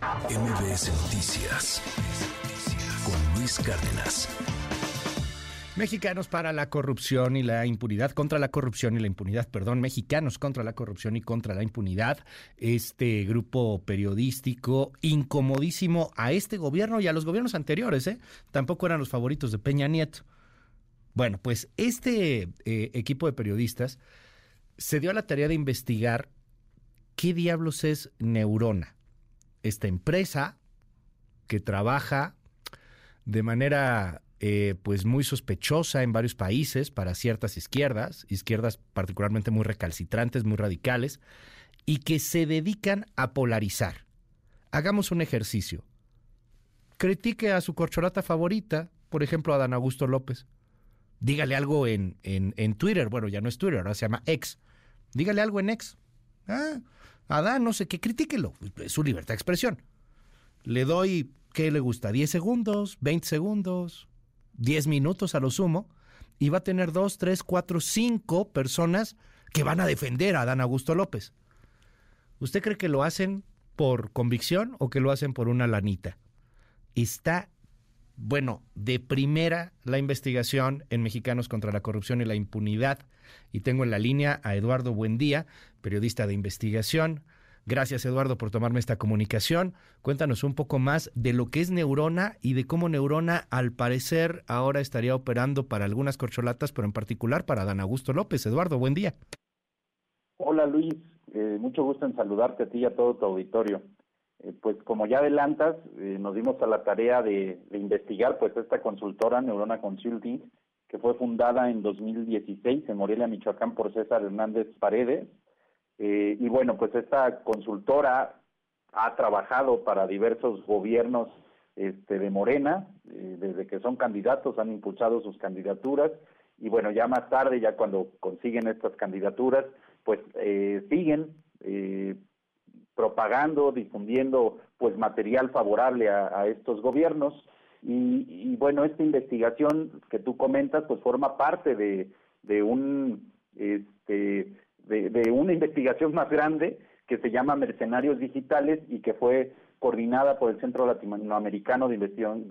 MBS Noticias con Luis Cárdenas. Mexicanos para la corrupción y la impunidad, contra la corrupción y la impunidad, perdón, mexicanos contra la corrupción y contra la impunidad, este grupo periodístico incomodísimo a este gobierno y a los gobiernos anteriores, ¿eh? Tampoco eran los favoritos de Peña Nieto. Bueno, pues este eh, equipo de periodistas se dio a la tarea de investigar qué diablos es Neurona, esta empresa que trabaja de manera eh, pues muy sospechosa en varios países para ciertas izquierdas, izquierdas particularmente muy recalcitrantes, muy radicales, y que se dedican a polarizar. Hagamos un ejercicio. Critique a su corcholata favorita, por ejemplo a Dan Augusto López. Dígale algo en, en, en Twitter, bueno, ya no es Twitter, ahora se llama X. Dígale algo en X. Ah, Adán, no sé qué, critíquelo. Es su libertad de expresión. Le doy, ¿qué le gusta? ¿10 segundos? ¿20 segundos? ¿10 minutos a lo sumo? Y va a tener dos, tres, cuatro, cinco personas que van a defender a Adán Augusto López. ¿Usted cree que lo hacen por convicción o que lo hacen por una lanita? Está, bueno, de primera la investigación en Mexicanos contra la Corrupción y la Impunidad y tengo en la línea a Eduardo Buendía, periodista de investigación. Gracias Eduardo por tomarme esta comunicación. Cuéntanos un poco más de lo que es Neurona y de cómo Neurona al parecer ahora estaría operando para algunas corcholatas, pero en particular para Dan Augusto López. Eduardo, buen día. Hola Luis, eh, mucho gusto en saludarte a ti y a todo tu auditorio. Eh, pues como ya adelantas, eh, nos dimos a la tarea de, de, investigar pues esta consultora Neurona Consulting que fue fundada en 2016 en Morelia, Michoacán, por César Hernández Paredes. Eh, y bueno, pues esta consultora ha trabajado para diversos gobiernos este, de Morena, eh, desde que son candidatos han impulsado sus candidaturas y bueno, ya más tarde, ya cuando consiguen estas candidaturas, pues siguen eh, propagando, difundiendo pues material favorable a, estos gobiernos. Y, bueno, esta investigación que tú comentas, pues forma parte de, de un este de, una investigación más grande que se llama Mercenarios Digitales y que fue coordinada por el Centro Latinoamericano de Investigación,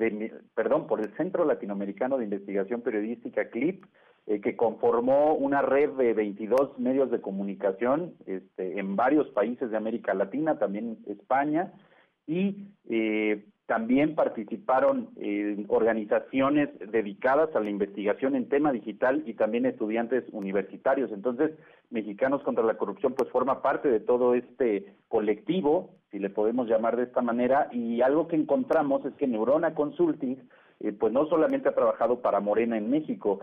perdón, por el Centro Latinoamericano de Investigación Periodística CLIP, eh, que conformó una red de 22 medios de comunicación este, en varios países de América Latina, también España, y eh, también participaron eh, organizaciones dedicadas a la investigación en tema digital y también estudiantes universitarios. Entonces, Mexicanos contra la Corrupción pues forma parte de todo este colectivo, si le podemos llamar de esta manera, y algo que encontramos es que Neurona Consulting eh, pues no solamente ha trabajado para Morena en México,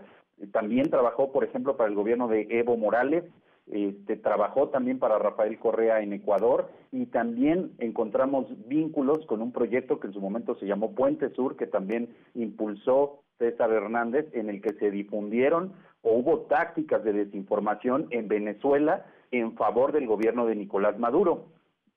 también trabajó, por ejemplo, para el gobierno de Evo Morales, este, trabajó también para Rafael Correa en Ecuador y también encontramos vínculos con un proyecto que en su momento se llamó Puente Sur, que también impulsó César Hernández, en el que se difundieron o hubo tácticas de desinformación en Venezuela en favor del gobierno de Nicolás Maduro.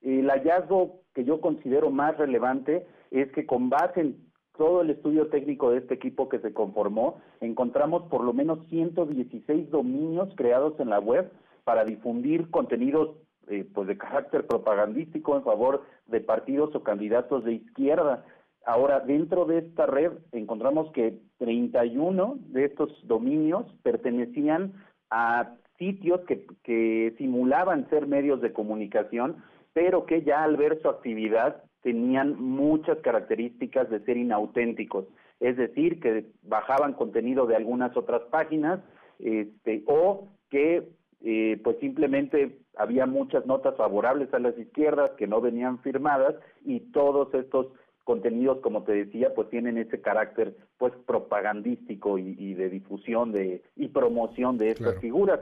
El hallazgo que yo considero más relevante es que con base en todo el estudio técnico de este equipo que se conformó, encontramos por lo menos 116 dominios creados en la web para difundir contenidos eh, pues de carácter propagandístico en favor de partidos o candidatos de izquierda. Ahora, dentro de esta red encontramos que 31 de estos dominios pertenecían a sitios que, que simulaban ser medios de comunicación, pero que ya al ver su actividad tenían muchas características de ser inauténticos, es decir, que bajaban contenido de algunas otras páginas, este, o que eh, pues simplemente había muchas notas favorables a las izquierdas que no venían firmadas y todos estos contenidos, como te decía, pues tienen ese carácter pues propagandístico y, y de difusión de y promoción de estas claro. figuras.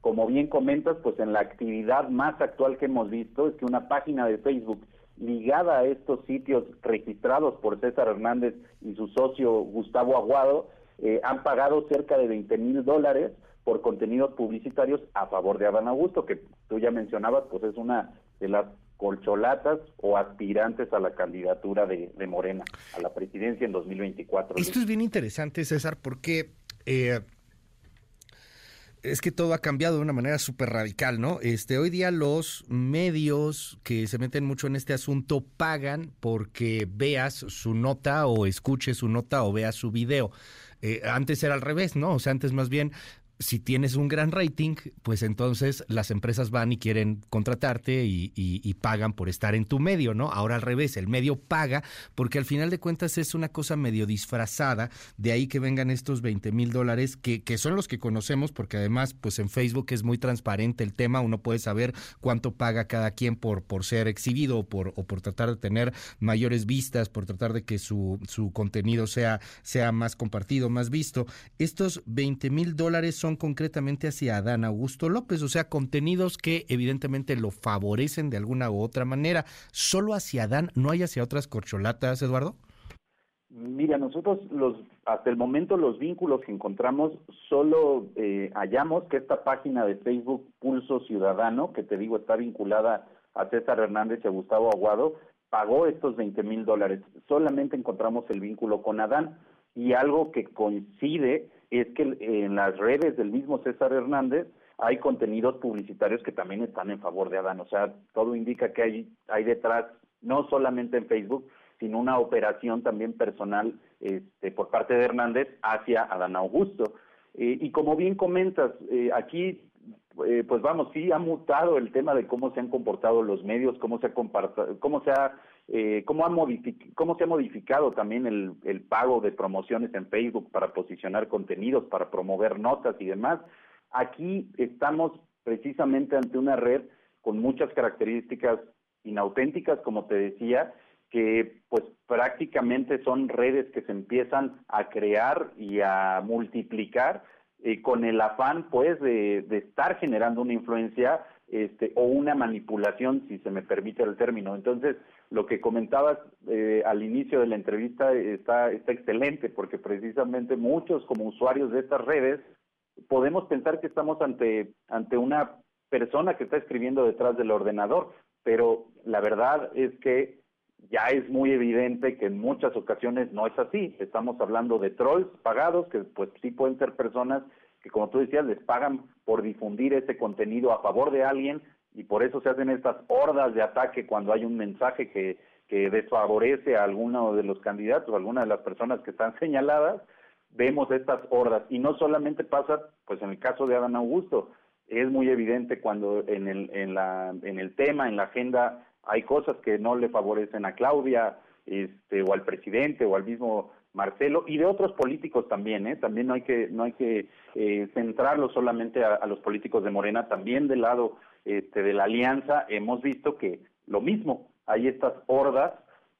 Como bien comentas, pues en la actividad más actual que hemos visto es que una página de Facebook ligada a estos sitios registrados por César Hernández y su socio Gustavo Aguado eh, han pagado cerca de 20 mil dólares por contenidos publicitarios a favor de Adán Augusto, que tú ya mencionabas, pues es una de las colcholatas o aspirantes a la candidatura de, de Morena a la presidencia en 2024. Esto es bien interesante, César, porque eh, Es que todo ha cambiado de una manera súper radical, ¿no? Este, hoy día los medios que se meten mucho en este asunto pagan porque veas su nota o escuches su nota o veas su video. Eh, antes era al revés, ¿no? O sea, antes más bien si tienes un gran rating, pues entonces las empresas van y quieren contratarte y, pagan por estar en tu medio, ¿no? Ahora al revés, el medio paga porque al final de cuentas es una cosa medio disfrazada, de ahí que vengan estos 20 mil dólares que, que son los que conocemos porque además pues en Facebook es muy transparente el tema, uno puede saber cuánto paga cada quien por, por ser exhibido o por, o por tratar de tener mayores vistas, por tratar de que su, su contenido sea, sea más compartido, más visto. Estos 20 mil dólares son concretamente hacia Adán Augusto López, o sea, contenidos que evidentemente lo favorecen de alguna u otra manera. ¿Solo hacia Adán, no hay hacia otras corcholatas, Eduardo? Mira, nosotros los hasta el momento los vínculos que encontramos solo eh, hallamos que esta página de Facebook Pulso Ciudadano, que te digo está vinculada a César Hernández y a Gustavo Aguado, pagó estos 20 mil dólares. Solamente encontramos el vínculo con Adán y algo que coincide es que en las redes del mismo César Hernández hay contenidos publicitarios que también están en favor de Adán. O sea, todo indica que hay, hay detrás, no solamente en Facebook, sino una operación también personal este, por parte de Hernández hacia Adán Augusto. Eh, y como bien comentas, eh, aquí, eh, pues vamos, sí ha mutado el tema de cómo se han comportado los medios, cómo se ha, cómo se ha eh, cómo, ha cómo se ha modificado también el, el pago de promociones en Facebook para posicionar contenidos, para promover notas y demás. Aquí estamos precisamente ante una red con muchas características inauténticas, como te decía, que pues prácticamente son redes que se empiezan a crear y a multiplicar eh, con el afán pues de, de, estar generando una influencia este, o una manipulación, si se me permite el término. Entonces, lo que comentabas eh, al inicio de la entrevista está, está excelente, porque precisamente muchos como usuarios de estas redes podemos pensar que estamos ante, ante una persona que está escribiendo detrás del ordenador, pero la verdad es que ya es muy evidente que en muchas ocasiones no es así. Estamos hablando de trolls pagados, que pues sí pueden ser personas que como tú decías, les pagan por difundir ese contenido a favor de alguien y por eso se hacen estas hordas de ataque cuando hay un mensaje que, que desfavorece a alguno de los candidatos, a alguna de las personas que están señaladas, vemos estas hordas. Y no solamente pasa, pues en el caso de Adán Augusto, es muy evidente cuando en el, en la, en el tema, en la agenda, hay cosas que no le favorecen a Claudia, este, o al presidente, o al mismo Marcelo y de otros políticos también, ¿eh? También no hay que no hay que eh, centrarlo solamente a, los políticos de Morena, también del lado este, de la alianza hemos visto que lo mismo, hay estas hordas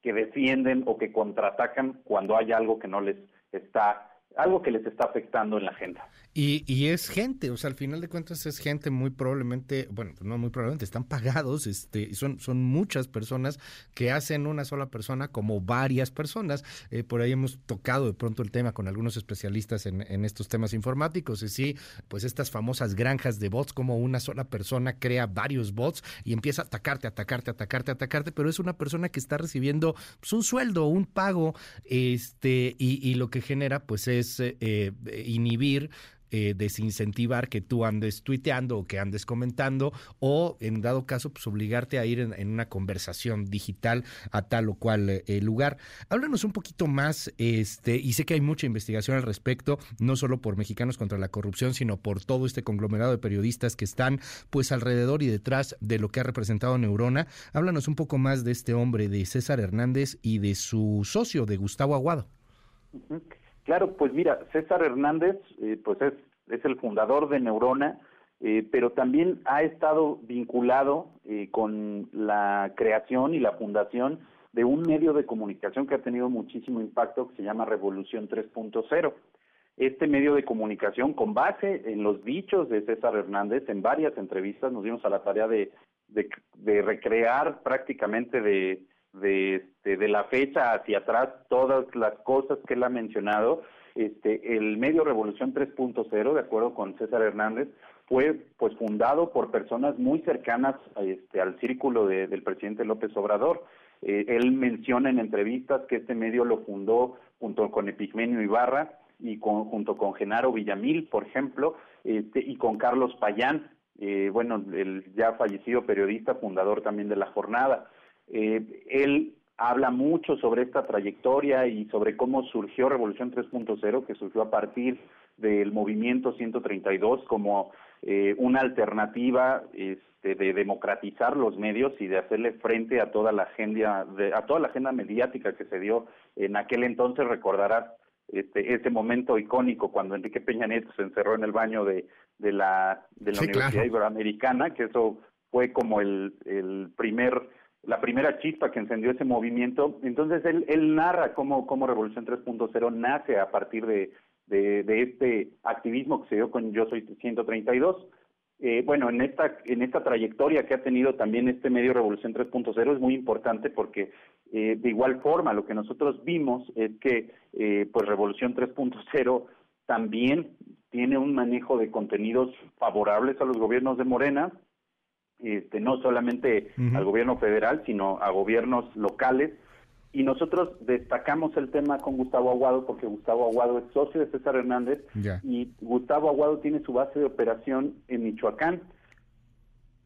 que defienden o que contraatacan cuando hay algo que no les está algo que les está afectando en la agenda. Y, y, es gente, o sea, al final de cuentas es gente muy probablemente, bueno, no muy probablemente, están pagados, este, son, son muchas personas que hacen una sola persona como varias personas. Eh, por ahí hemos tocado de pronto el tema con algunos especialistas en, en, estos temas informáticos, y sí, pues estas famosas granjas de bots, como una sola persona crea varios bots y empieza a atacarte, atacarte, atacarte, atacarte, pero es una persona que está recibiendo pues, un sueldo, un pago, este, y, y lo que genera, pues es eh, eh, inhibir eh, desincentivar que tú andes tuiteando o que andes comentando o en dado caso pues obligarte a ir en, una conversación digital a tal o cual lugar. Háblanos un poquito más, este, y sé que hay mucha investigación al respecto, no solo por Mexicanos contra la Corrupción, sino por todo este conglomerado de periodistas que están pues alrededor y detrás de lo que ha representado Neurona. Háblanos un poco más de este hombre, de César Hernández y de su socio, de Gustavo Aguado. Claro, pues mira, César Hernández, eh, pues es, es el fundador de Neurona, eh, pero también ha estado vinculado eh, con la creación y la fundación de un medio de comunicación que ha tenido muchísimo impacto, que se llama Revolución 3.0. Este medio de comunicación, con base en los dichos de César Hernández, en varias entrevistas nos dimos a la tarea de, de recrear prácticamente de, de, este, de la fecha hacia atrás todas las cosas que él ha mencionado. Este, el medio Revolución 3.0, de acuerdo con César Hernández, fue pues fundado por personas muy cercanas este, al círculo del presidente López Obrador. Eh, él menciona en entrevistas que este medio lo fundó junto con Epigmenio Ibarra y con, junto con Genaro Villamil, por ejemplo, este, y con Carlos Payán, eh, bueno, el ya fallecido periodista, fundador también de La Jornada. Eh, él habla mucho sobre esta trayectoria y sobre cómo surgió Revolución 3.0, que surgió a partir del movimiento 132 como eh, una alternativa este, de democratizar los medios y de hacerle frente a toda la agenda a toda la agenda mediática que se dio en aquel entonces. Recordarás este, ese momento icónico cuando Enrique Peña Nieto se encerró en el baño de, de la, de la Universidad Iberoamericana, que eso fue como el, el primer la primera chispa que encendió ese movimiento. Entonces él, él narra cómo, cómo Revolución 3.0 nace a partir de, de, de, este activismo que se dio con Yo Soy 132. Eh, bueno, en esta, en esta trayectoria que ha tenido también este medio Revolución 3.0 es muy importante porque eh, de igual forma lo que nosotros vimos es que eh, pues Revolución 3.0 también tiene un manejo de contenidos favorables a los gobiernos de Morena, este, no solamente al gobierno federal, sino a gobiernos locales, y nosotros destacamos el tema con Gustavo Aguado porque Gustavo Aguado es socio de César Hernández y Gustavo Aguado tiene su base de operación en Michoacán.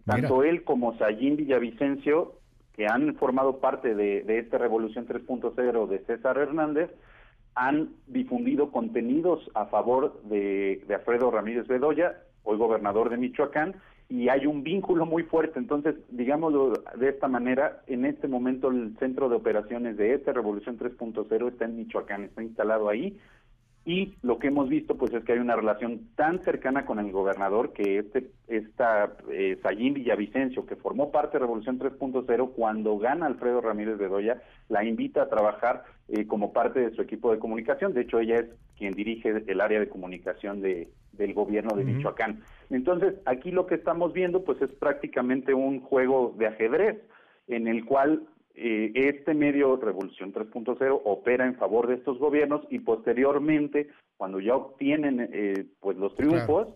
Tanto él como Sayín Villavicencio, que han formado parte de, de esta Revolución 3.0 de César Hernández, han difundido contenidos a favor de, de Alfredo Ramírez Bedoya, hoy gobernador de Michoacán, y hay un vínculo muy fuerte. Entonces, digámoslo de esta manera, en este momento el centro de operaciones de esta Revolución 3.0 está en Michoacán, está instalado ahí. Y lo que hemos visto, pues, es que hay una relación tan cercana con el gobernador que este, esta eh, Sayín Villavicencio, que formó parte de Revolución 3.0, cuando gana Alfredo Ramírez Bedoya, la invita a trabajar eh, como parte de su equipo de comunicación. De hecho, ella es quien dirige el área de comunicación de, del gobierno de Michoacán. Entonces, aquí lo que estamos viendo pues es prácticamente un juego de ajedrez en el cual eh, este medio Revolución 3.0 opera en favor de estos gobiernos y posteriormente, cuando ya obtienen eh, pues los triunfos,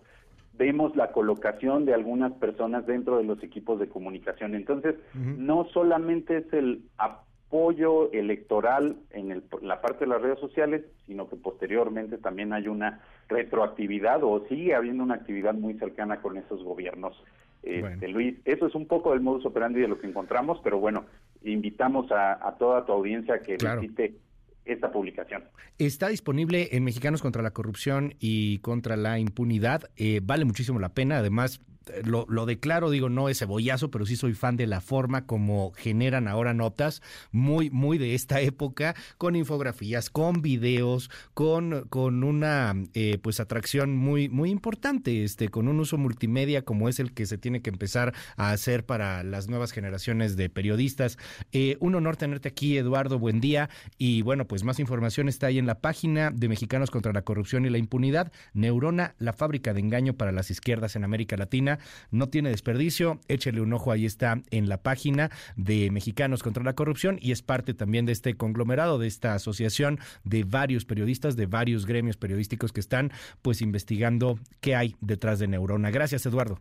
vemos la colocación de algunas personas dentro de los equipos de comunicación. Entonces, no solamente es el apoyo electoral en la parte de las redes sociales, sino que posteriormente también hay una retroactividad o sigue habiendo una actividad muy cercana con esos gobiernos. Este, Luis, eso es un poco del modus operandi de lo que encontramos, pero bueno, invitamos a, toda tu audiencia a que visite esta publicación. Está disponible en Mexicanos contra la Corrupción y contra la Impunidad. Eh, vale muchísimo la pena. Además, lo, lo, declaro, digo, no es cebollazo, pero sí soy fan de la forma como generan ahora notas, muy, muy de esta época, con infografías, con videos, con, con una eh, pues atracción muy, muy importante, este, con un uso multimedia como es el que se tiene que empezar a hacer para las nuevas generaciones de periodistas. Eh, un honor tenerte aquí, Eduardo, buen día. Y bueno, pues más información está ahí en la página de Mexicanos contra la Corrupción y la Impunidad, Neurona, la fábrica de engaño para las izquierdas en América Latina no tiene desperdicio. Échele un ojo, ahí está en la página de Mexicanos contra la Corrupción y es parte también de este conglomerado, de esta asociación de varios periodistas, de varios gremios periodísticos que están pues investigando qué hay detrás de Neurona. Gracias, Eduardo.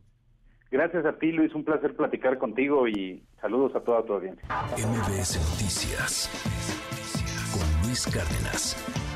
Gracias a ti, Luis. Un placer platicar contigo y saludos a toda tu audiencia. MBS Noticias con Luis Cárdenas.